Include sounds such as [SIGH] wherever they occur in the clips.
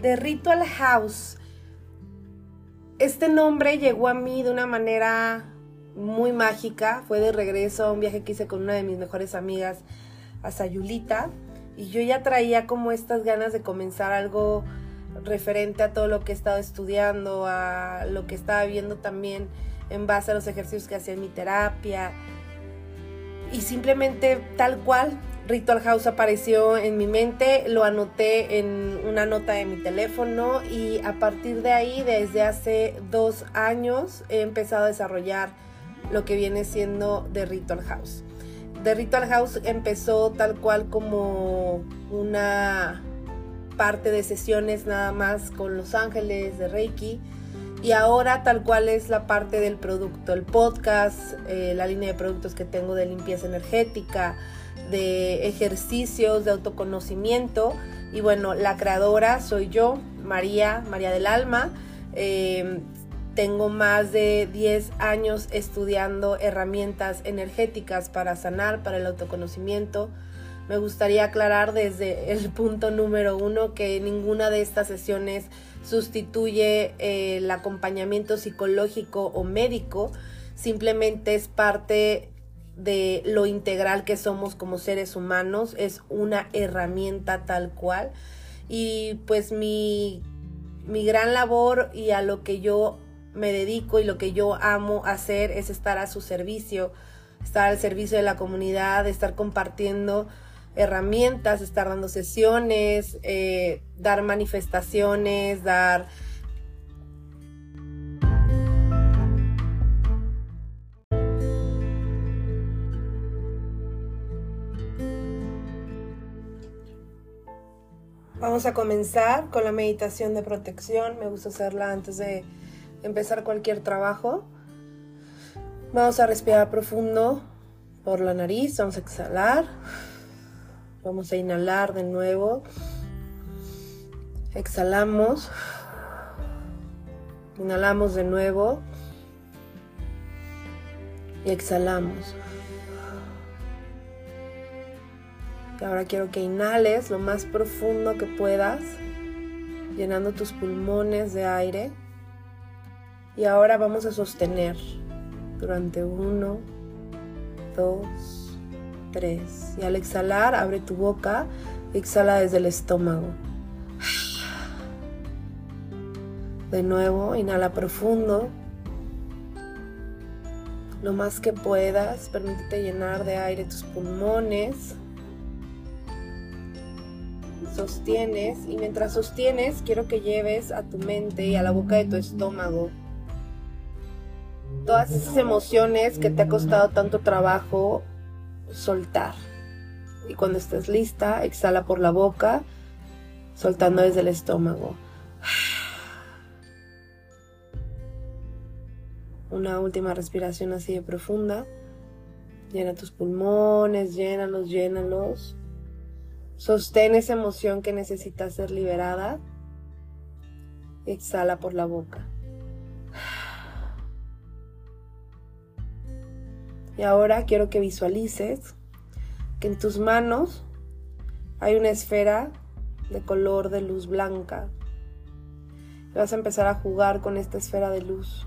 de Ritual House. Este nombre llegó a mí de una manera muy mágica. Fue de regreso a un viaje que hice con una de mis mejores amigas a Sayulita. Y yo ya traía como estas ganas de comenzar algo referente a todo lo que he estado estudiando, a lo que estaba viendo también en base a los ejercicios que hacía en mi terapia. Y simplemente tal cual, Ritual House apareció en mi mente, lo anoté en una nota de mi teléfono y a partir de ahí, desde hace dos años, he empezado a desarrollar lo que viene siendo The Ritual House. The Ritual House empezó tal cual como una parte de sesiones nada más con Los Ángeles de Reiki y ahora tal cual es la parte del producto, el podcast, eh, la línea de productos que tengo de limpieza energética, de ejercicios, de autoconocimiento. Y bueno, la creadora soy yo, María, María del Alma. Em, tengo más de 10 años estudiando herramientas energéticas para sanar, para el autoconocimiento. Me gustaría aclarar desde el punto número uno que ninguna de estas sesiones sustituye eh, el acompañamiento psicológico o médico, simplemente es parte de lo integral que somos como seres humanos, es una herramienta tal cual. Y pues mi, mi gran labor y a lo que yo me dedico y lo que yo amo hacer es estar a su servicio, estar al servicio de la comunidad, estar compartiendo herramientas, estar dando sesiones, eh, dar manifestaciones, dar Vamos a comenzar con la meditación de protección. Me gusta hacerla antes de empezar cualquier trabajo. Vamos a respirar profundo por la nariz. Vamos a exhalar. Vamos a inhalar de nuevo. Exhalamos. Inhalamos de nuevo. Y exhalamos. Ahora quiero que inhales lo más profundo que puedas, llenando tus pulmones de aire. Y ahora vamos a sostener durante uno, dos, tres. Y al exhalar, abre tu boca, exhala desde el estómago. De nuevo, inhala profundo. Lo más que puedas, permítete llenar de aire tus pulmones sostienes y mientras sostienes quiero que lleves a tu mente y a la boca de tu estómago todas esas emociones que te ha costado tanto trabajo soltar. Y cuando estés lista, exhala por la boca, soltando desde el estómago. Una última respiración así de profunda. Llena tus pulmones, llénalos, llénalos. Sostén esa emoción que necesita ser liberada. Exhala por la boca. Y ahora quiero que visualices que en tus manos hay una esfera de color de luz blanca. Y vas a empezar a jugar con esta esfera de luz.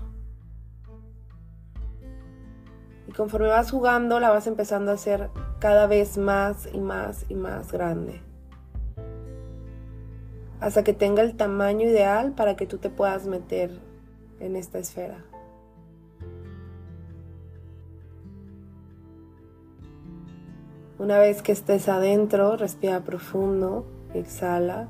Y conforme vas jugando, la vas empezando a hacer cada vez más y más y más grande. Hasta que tenga el tamaño ideal para que tú te puedas meter en esta esfera. Una vez que estés adentro, respira profundo, exhala.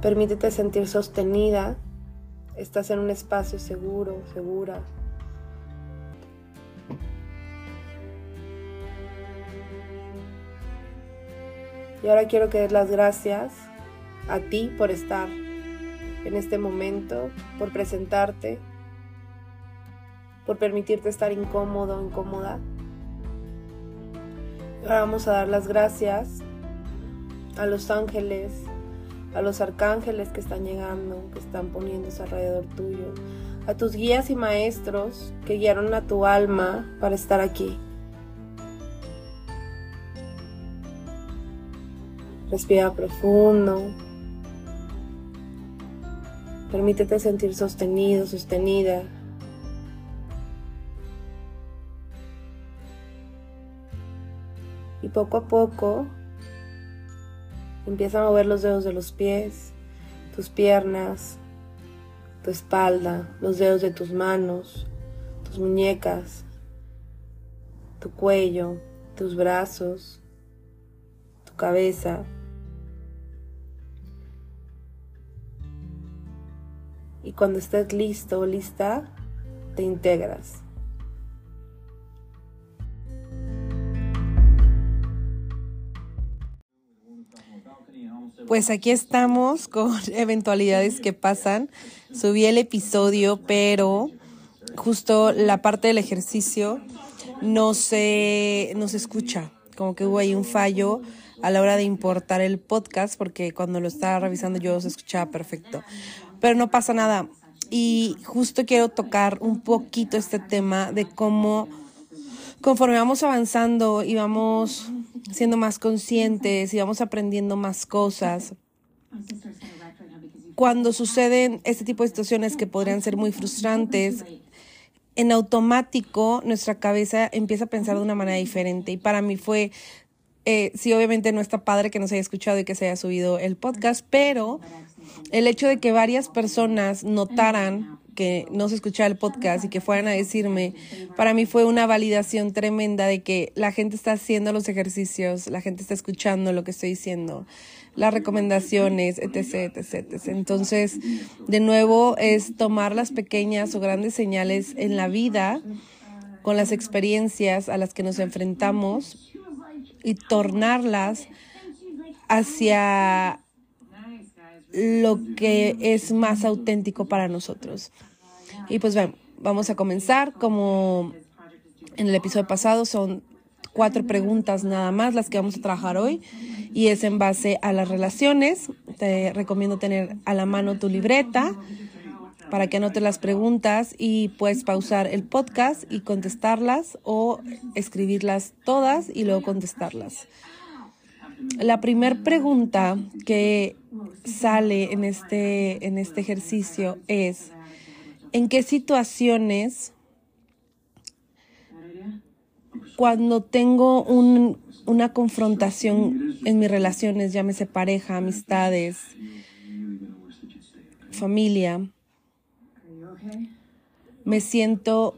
Permítete sentir sostenida estás en un espacio seguro, segura. Y ahora quiero que des las gracias a ti por estar en este momento, por presentarte, por permitirte estar incómodo, incómoda. Ahora vamos a dar las gracias a los ángeles, a los arcángeles que están llegando, que están poniéndose alrededor tuyo, a tus guías y maestros que guiaron a tu alma para estar aquí. Respira profundo. Permítete sentir sostenido, sostenida. Y poco a poco empieza a mover los dedos de los pies, tus piernas, tu espalda, los dedos de tus manos, tus muñecas, tu cuello, tus brazos, tu cabeza. Y cuando estés listo o lista, te integras. Pues aquí estamos con [LAUGHS] eventualidades que pasan. Subí el episodio, pero justo la parte del ejercicio no se, no se escucha. Como que hubo ahí un fallo a la hora de importar el podcast, porque cuando lo estaba revisando yo se escuchaba perfecto. Pero no pasa nada. Y justo quiero tocar un poquito este tema de cómo conforme vamos avanzando y vamos siendo más conscientes y vamos aprendiendo más cosas, cuando suceden este tipo de situaciones que podrían ser muy frustrantes, en automático nuestra cabeza empieza a pensar de una manera diferente. Y para mí fue, eh, sí, obviamente no está padre que nos haya escuchado y que se haya subido el podcast, pero el hecho de que varias personas notaran que no se escuchaba el podcast y que fueran a decirme, para mí fue una validación tremenda de que la gente está haciendo los ejercicios, la gente está escuchando lo que estoy diciendo, las recomendaciones, etc, etc. Entonces, de nuevo, es tomar las pequeñas o grandes señales en la vida con las experiencias a las que nos enfrentamos y tornarlas hacia lo que es más auténtico para nosotros. Y pues bueno, vamos a comenzar como en el episodio pasado son cuatro preguntas nada más las que vamos a trabajar hoy y es en base a las relaciones. Te recomiendo tener a la mano tu libreta para que anotes las preguntas y puedes pausar el podcast y contestarlas o escribirlas todas y luego contestarlas. La primera pregunta que sale en este, en este ejercicio es, ¿en qué situaciones cuando tengo una confrontación en mis relaciones, llámese pareja, amistades, familia, me siento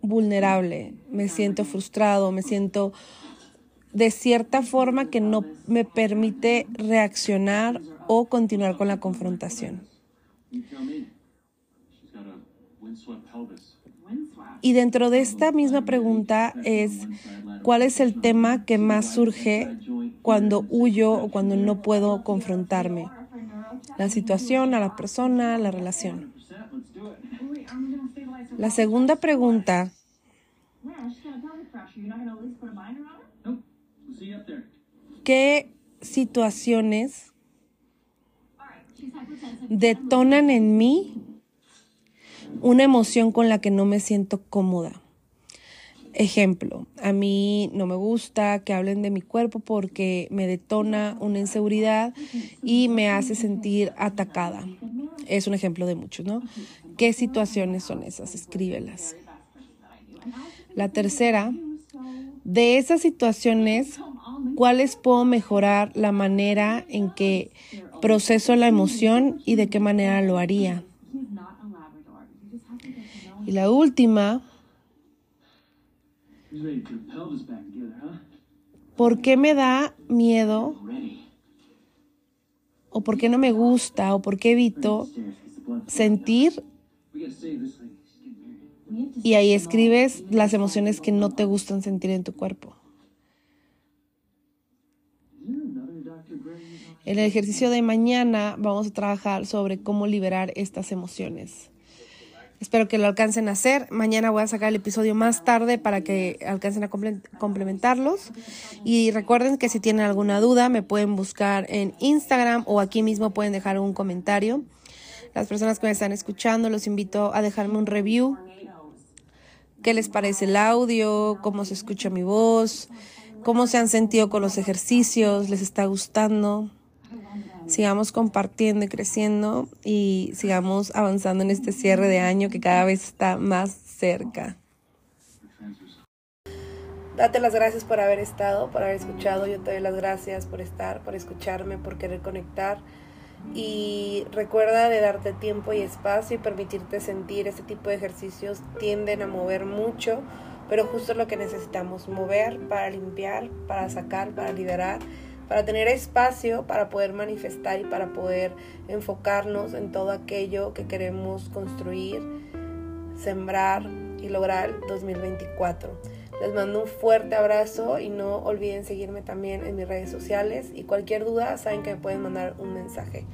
vulnerable, me siento frustrado, me siento de cierta forma que no me permite reaccionar o continuar con la confrontación. Y dentro de esta misma pregunta es, ¿cuál es el tema que más surge cuando huyo o cuando no puedo confrontarme? La situación, a la persona, la relación. La segunda pregunta ¿Qué situaciones detonan en mí una emoción con la que no me siento cómoda? Ejemplo, a mí no me gusta que hablen de mi cuerpo porque me detona una inseguridad y me hace sentir atacada. Es un ejemplo de muchos, ¿no? ¿Qué situaciones son esas? Escríbelas. La tercera, de esas situaciones, ¿cuáles puedo mejorar la manera en que proceso la emoción y de qué manera lo haría? Y la última, ¿por qué me da miedo? ¿O por qué no me gusta? ¿O por qué evito sentir y ahí escribes las emociones que no te gustan sentir en tu cuerpo. En el ejercicio de mañana vamos a trabajar sobre cómo liberar estas emociones. Espero que lo alcancen a hacer. Mañana voy a sacar el episodio más tarde para que alcancen a complementarlos. Y recuerden que si tienen alguna duda me pueden buscar en Instagram o aquí mismo pueden dejar un comentario. Las personas que me están escuchando los invito a dejarme un review qué les parece el audio, cómo se escucha mi voz, cómo se han sentido con los ejercicios, les está gustando. Sigamos compartiendo y creciendo y sigamos avanzando en este cierre de año que cada vez está más cerca. Date las gracias por haber estado, por haber escuchado. Yo te doy las gracias por estar, por escucharme, por querer conectar. Y recuerda de darte tiempo y espacio y permitirte sentir. Este tipo de ejercicios tienden a mover mucho, pero justo lo que necesitamos, mover para limpiar, para sacar, para liberar, para tener espacio para poder manifestar y para poder enfocarnos en todo aquello que queremos construir, sembrar y lograr 2024. Les mando un fuerte abrazo y no olviden seguirme también en mis redes sociales y cualquier duda saben que me pueden mandar un mensaje.